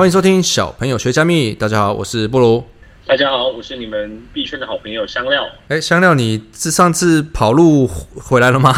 欢迎收听小朋友学加密。大家好，我是布鲁。大家好，我是你们币圈的好朋友香料。哎，香料，你是上次跑路回来了吗？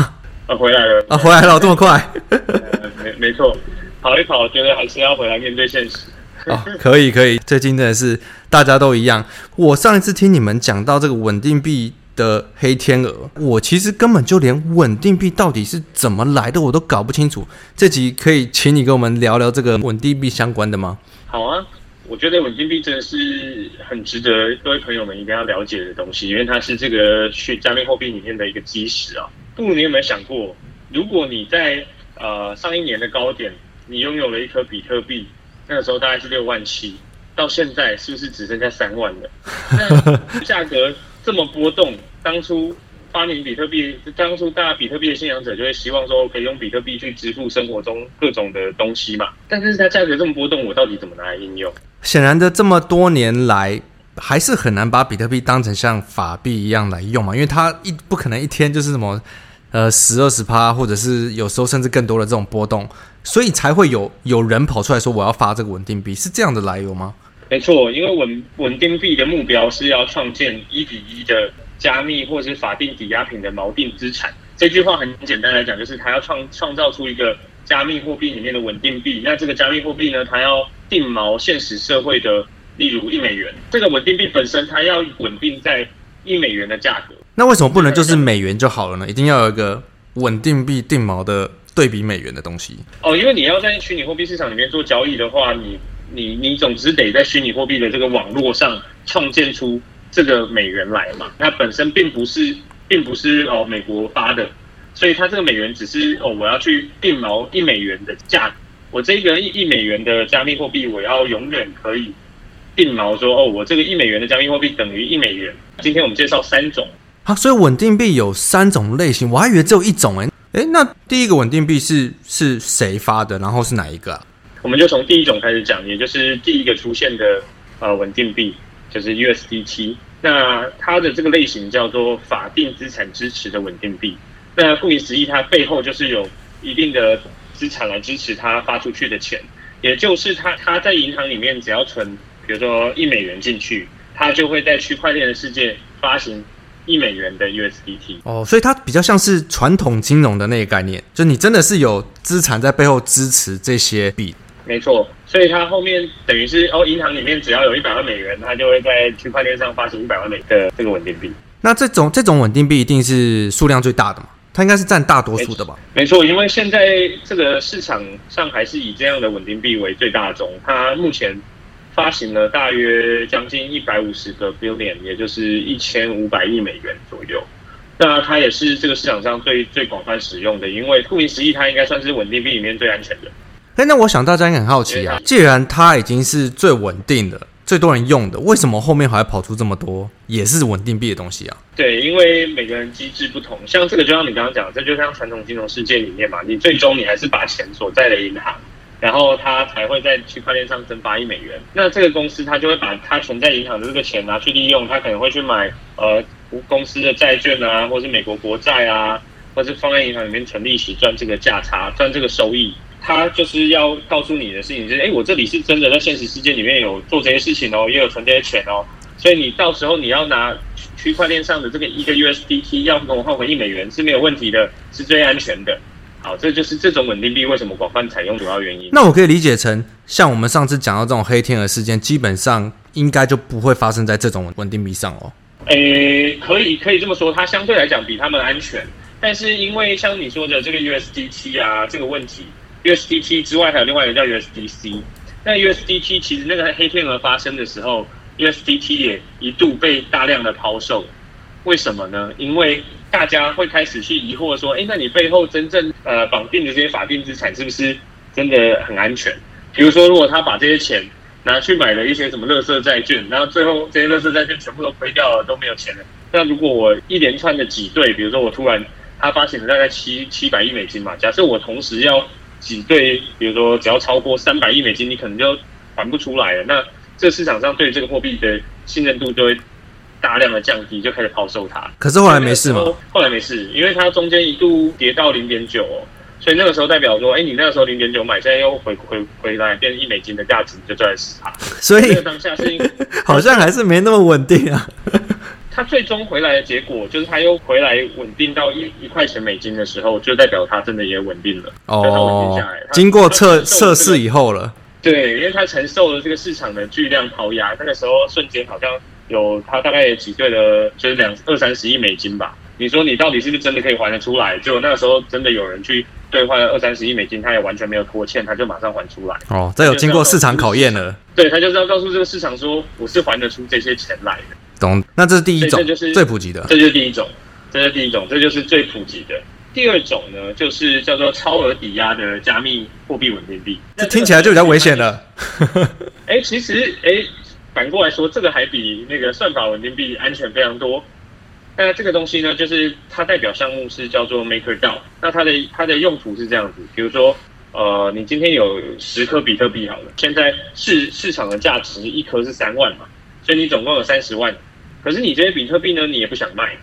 啊，回来了。啊，回来了，这么快？没没错，跑一跑，觉得还是要回来面对现实。哦，可以可以。最近真的是大家都一样。我上一次听你们讲到这个稳定币的黑天鹅，我其实根本就连稳定币到底是怎么来的我都搞不清楚。这集可以请你跟我们聊聊这个稳定币相关的吗？好啊，我觉得稳定币真的是很值得各位朋友们一定要了解的东西，因为它是这个去加密货币里面的一个基石啊。不如你有没有想过，如果你在呃上一年的高点，你拥有了一颗比特币，那个时候大概是六万七，到现在是不是只剩下三万了？那价格这么波动，当初。发明比特币，当初大家比特币的信仰者就会希望说，可以用比特币去支付生活中各种的东西嘛。但是它价格这么波动，我到底怎么拿来应用？显然的，这么多年来还是很难把比特币当成像法币一样来用嘛，因为它一不可能一天就是什么呃十二十趴，或者是有时候甚至更多的这种波动，所以才会有有人跑出来说我要发这个稳定币，是这样的来由吗？没错，因为稳稳定币的目标是要创建一比一的。加密或是法定抵押品的锚定资产，这句话很简单来讲，就是它要创创造出一个加密货币里面的稳定币。那这个加密货币呢，它要定锚现实社会的，例如一美元。这个稳定币本身，它要稳定在一美元的价格。那为什么不能就是美元就好了呢？一定要有一个稳定币定锚的对比美元的东西？哦，因为你要在虚拟货币市场里面做交易的话，你你你总之得在虚拟货币的这个网络上创建出。这个美元来嘛，它本身并不是，并不是哦美国发的，所以它这个美元只是哦我要去定锚一美元的价，我这个一一美元的加密货币，我要永远可以定锚说哦我这个一美元的加密货币等于一美元。今天我们介绍三种，好，所以稳定币有三种类型，我还以为只有一种诶诶，那第一个稳定币是是谁发的？然后是哪一个啊？我们就从第一种开始讲，也就是第一个出现的呃稳定币。就是 USDT，那它的这个类型叫做法定资产支持的稳定币。那顾名思义，它背后就是有一定的资产来支持它发出去的钱，也就是它它在银行里面只要存，比如说一美元进去，它就会在区块链的世界发行一美元的 USDT。哦，所以它比较像是传统金融的那个概念，就你真的是有资产在背后支持这些币。没错，所以它后面等于是哦，银行里面只要有一百万美元，它就会在区块链上发行一百万美元的这个稳定币。那这种这种稳定币一定是数量最大的嘛？它应该是占大多数的吧？没错，因为现在这个市场上还是以这样的稳定币为最大宗。它目前发行了大约将近一百五十个 billion，也就是一千五百亿美元左右。那它也是这个市场上最最广泛使用的，因为顾名思义，它应该算是稳定币里面最安全的。哎，那我想大家应该很好奇啊，既然它已经是最稳定的、最多人用的，为什么后面还会跑出这么多也是稳定币的东西啊？对，因为每个人机制不同，像这个就像你刚刚讲，这就像传统金融世界里面嘛，你最终你还是把钱锁在了银行，然后它才会在区块链上增发一美元。那这个公司它就会把它存在银行的这个钱拿去利用，它可能会去买呃公司的债券啊，或是美国国债啊，或是放在银行里面存利息赚这个价差，赚这个收益。他就是要告诉你的事情，就是哎，我这里是真的在现实世界里面有做这些事情哦，也有存这些钱哦，所以你到时候你要拿区块链上的这个一个 USDT 要跟我换回一美元是没有问题的，是最安全的。好，这就是这种稳定币为什么广泛采用主要原因。那我可以理解成，像我们上次讲到这种黑天鹅事件，基本上应该就不会发生在这种稳定币上哦。诶，可以可以这么说，它相对来讲比他们安全，但是因为像你说的这个 USDT 啊这个问题。USDT 之外，还有另外一个叫 USDC。那 USDT 其实那个黑天鹅发生的时候，USDT 也一度被大量的抛售。为什么呢？因为大家会开始去疑惑说，哎，那你背后真正呃绑定的这些法定资产是不是真的很安全？比如说，如果他把这些钱拿去买了一些什么垃圾债券，然后最后这些垃圾债券全部都亏掉了，都没有钱了。那如果我一连串的挤兑，比如说我突然他发行了大概七七百亿美金嘛，假设我同时要挤兑，比如说只要超过三百亿美金，你可能就还不出来了。那这市场上对这个货币的信任度就会。大量的降低，就开始抛售它。可是后来没事吗？后来没事，因为它中间一度跌到零点九，所以那个时候代表说，哎，你那个时候零点九买，现在又回回回来变一美金的价值，你就赚了十趴。所以当下是 好像还是没那么稳定啊。它最终回来的结果就是，它又回来稳定到一一块钱美金的时候，就代表它真的也稳定了。哦，稳定下来，经过测测试以后了。对，因为它承受了这个市场的巨量抛压，那个时候瞬间好像。有，他大概也挤兑了，就是两二三十亿美金吧。你说你到底是不是真的可以还得出来？就那个时候真的有人去兑换了二三十亿美金，他也完全没有拖欠，他就马上还出来。哦，这有经过市场考验了。对，他就是要告诉这个市场说，我是还得出这些钱来的。懂？那这是第一种，这就是最普及的。这就是第一种，这是第一种，这就是最普及的。第二种呢，就是叫做超额抵押的加密货币稳定币。这听起来就比较危险了。哎，其实哎。反过来说，这个还比那个算法稳定币安全非常多。那这个东西呢，就是它代表项目是叫做 MakerDAO。那它的它的用途是这样子，比如说，呃，你今天有十颗比特币好了，现在市市场的价值一颗是三万嘛，所以你总共有三十万。可是你这些比特币呢，你也不想卖，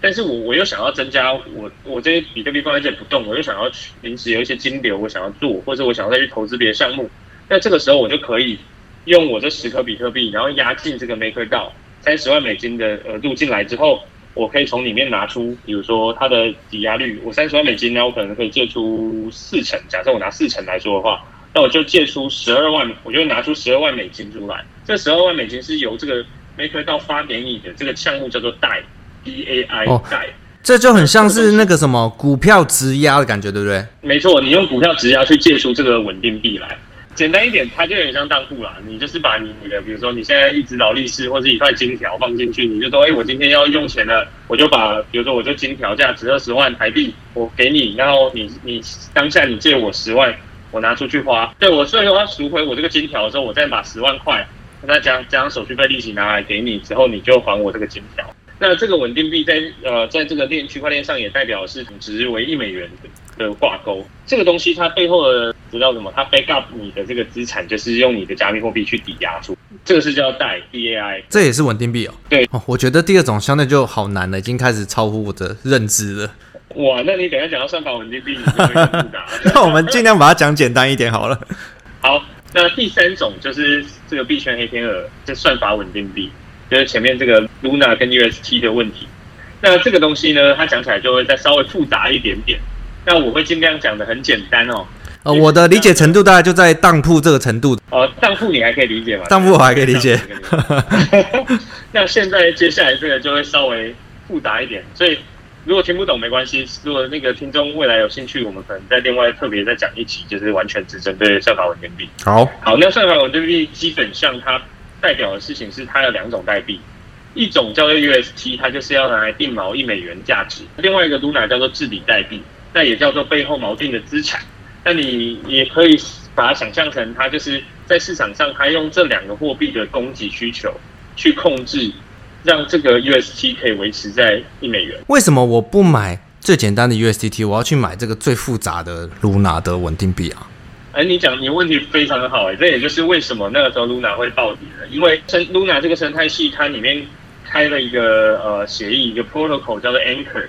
但是我我又想要增加我我这些比特币放在这里不动，我又想要去临时有一些金流，我想要做，或者我想要再去投资别的项目，那这个时候我就可以。用我这十颗比特币，然后押进这个 MakerDAO，三十万美金的额度进来之后，我可以从里面拿出，比如说它的抵押率，我三十万美金呢，我可能可以借出四成。假设我拿四成来说的话，那我就借出十二万，我就拿出十二万美金出来。这十二万美金是由这个 MakerDAO 发给你的，这个项目叫做 DAI，D A I，哦，DAI。这就很像是那个什么股票质押的感觉，对不对？没错，你用股票质押去借出这个稳定币来。简单一点，它就有点像当铺啦。你就是把你的，比如说你现在一只劳力士或者一块金条放进去，你就说，哎，我今天要用钱了，我就把，比如说我这金条价值二十万台币，我给你，然后你你当下你借我十万，我拿出去花，对我所以我要赎回我这个金条的时候，我再把十万块，再加加上手续费利息拿来给你之后，你就还我这个金条。那这个稳定币在呃，在这个链区块链上也代表是值为一美元的挂钩。这个东西它背后的知道什么？它 back up 你的这个资产，就是用你的加密货币去抵押出。这个是叫 DAI，这也是稳定币哦。对哦，我觉得第二种相对就好难了，已经开始超乎我的认知了。哇，那你等一下讲到算法稳定币，就会复杂。那我们尽量把它讲简单一点好了。好，那第三种就是这个币圈黑天鹅，就算法稳定币。就是前面这个 Luna 跟 UST 的问题，那这个东西呢，它讲起来就会再稍微复杂一点点。那我会尽量讲的很简单哦。呃，我的理解程度大概就在当铺这个程度。哦，当铺你还可以理解吗？当铺我还可以理解。那现在接下来这个就会稍微复杂一点，所以如果听不懂没关系。如果那个听众未来有兴趣，我们可能再另外特别再讲一期，就是完全只针对算法稳定币。好，好，那算法稳定币基本上它。代表的事情是，它有两种代币，一种叫做 UST，它就是要拿来定锚一美元价值；另外一个 Luna 叫做治理代币，那也叫做背后锚定的资产。那你也可以把它想象成，它就是在市场上，它用这两个货币的供给需求去控制，让这个 UST 可以维持在一美元。为什么我不买最简单的 USDT，我要去买这个最复杂的 Luna 的稳定币啊？哎，你讲你问题非常的好哎，这也就是为什么那个时候 Luna 会暴跌了，因为生 Luna 这个生态系它里面开了一个呃协议，一个 protocol 叫做 Anchor。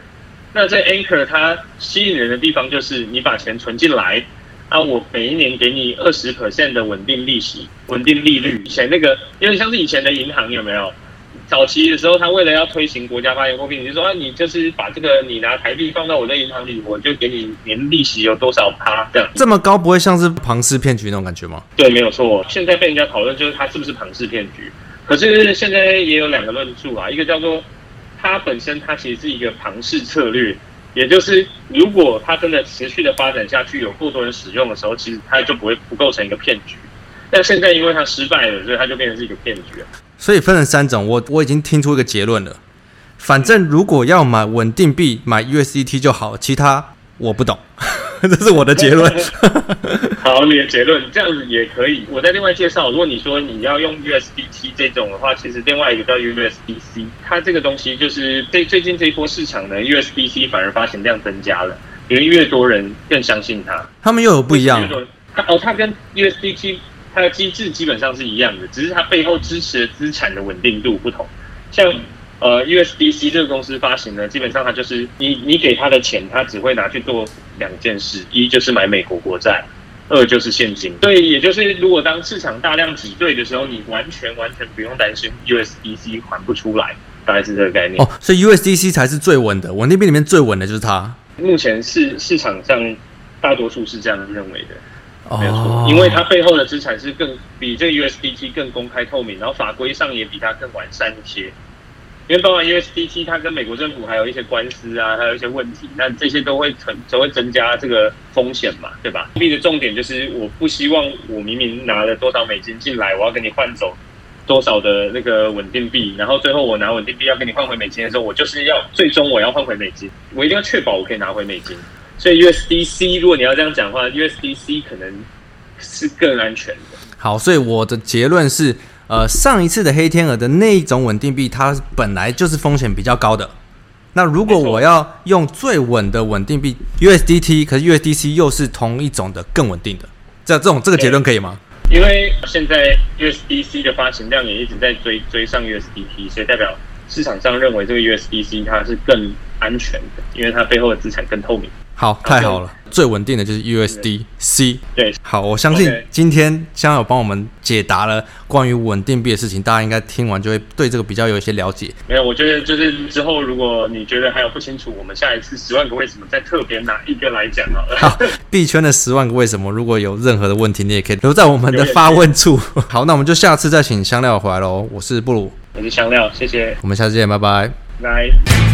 那这 Anchor 它吸引人的地方就是你把钱存进来，啊，我每一年给你二十 percent 的稳定利息、稳定利率。以前那个有点像是以前的银行有没有？早期的时候，他为了要推行国家发行货币，你就说啊，你就是把这个你拿台币放到我的银行里，我就给你年利息有多少趴这样。这么高不会像是庞氏骗局那种感觉吗？对，没有错。现在被人家讨论就是它是不是庞氏骗局，可是现在也有两个论述啊，一个叫做它本身它其实是一个庞氏策略，也就是如果它真的持续的发展下去，有过多人使用的时候，其实它就不会不构成一个骗局。但现在因为它失败了，所以它就变成是一个骗局了。所以分成三种，我我已经听出一个结论了。反正如果要买稳定币，买 USDT 就好，其他我不懂。这是我的结论。好，你的结论这样子也可以。我再另外介绍，如果你说你要用 USDT 这种的话，其实另外一个叫 USDC，它这个东西就是最最近这一波市场呢，USDC 反而发行量增加了，因为越多人更相信它。他们又有不一样。哦，它跟 USDT 它的机制基本上是一样的，只是它背后支持的资产的稳定度不同。像呃，USDC 这个公司发行呢，基本上它就是你你给他的钱，他只会拿去做两件事：一就是买美国国债，二就是现金。所以也就是，如果当市场大量挤兑的时候，你完全完全不用担心 USDC 还不出来，大概是这个概念。哦，所以 USDC 才是最稳的，我那边里面最稳的就是它。目前市市场上大多数是这样认为的，没错，因为它背后的资产是更比这个 USDT 更公开透明，然后法规上也比它更完善一些。因为包含 USDT，它跟美国政府还有一些官司啊，还有一些问题，那这些都会成都会增加这个风险嘛，对吧？币的重点就是，我不希望我明明拿了多少美金进来，我要跟你换走多少的那个稳定币，然后最后我拿稳定币要跟你换回美金的时候，我就是要最终我要换回美金，我一定要确保我可以拿回美金。所以 USDC，如果你要这样讲的话，USDC 可能是更安全的。好，所以我的结论是。呃，上一次的黑天鹅的那一种稳定币，它本来就是风险比较高的。那如果我要用最稳的稳定币 USDT，可是 USDC 又是同一种的更稳定的，这这种这个结论可以吗？因为现在 USDC 的发行量也一直在追追上 USDT，所以代表市场上认为这个 USDC 它是更安全的，因为它背后的资产更透明。好，太好了。最稳定的就是 USDC。对，好，我相信今天香友帮我们解答了关于稳定币的事情，大家应该听完就会对这个比较有一些了解。没有，我觉得就是之后如果你觉得还有不清楚，我们下一次十万个为什么再特别拿一个来讲好了。好，币圈的十万个为什么，如果有任何的问题，你也可以留在我们的发问处。好，那我们就下次再请香料回来喽。我是布鲁，我是香料，谢谢。我们下次见，拜拜。拜。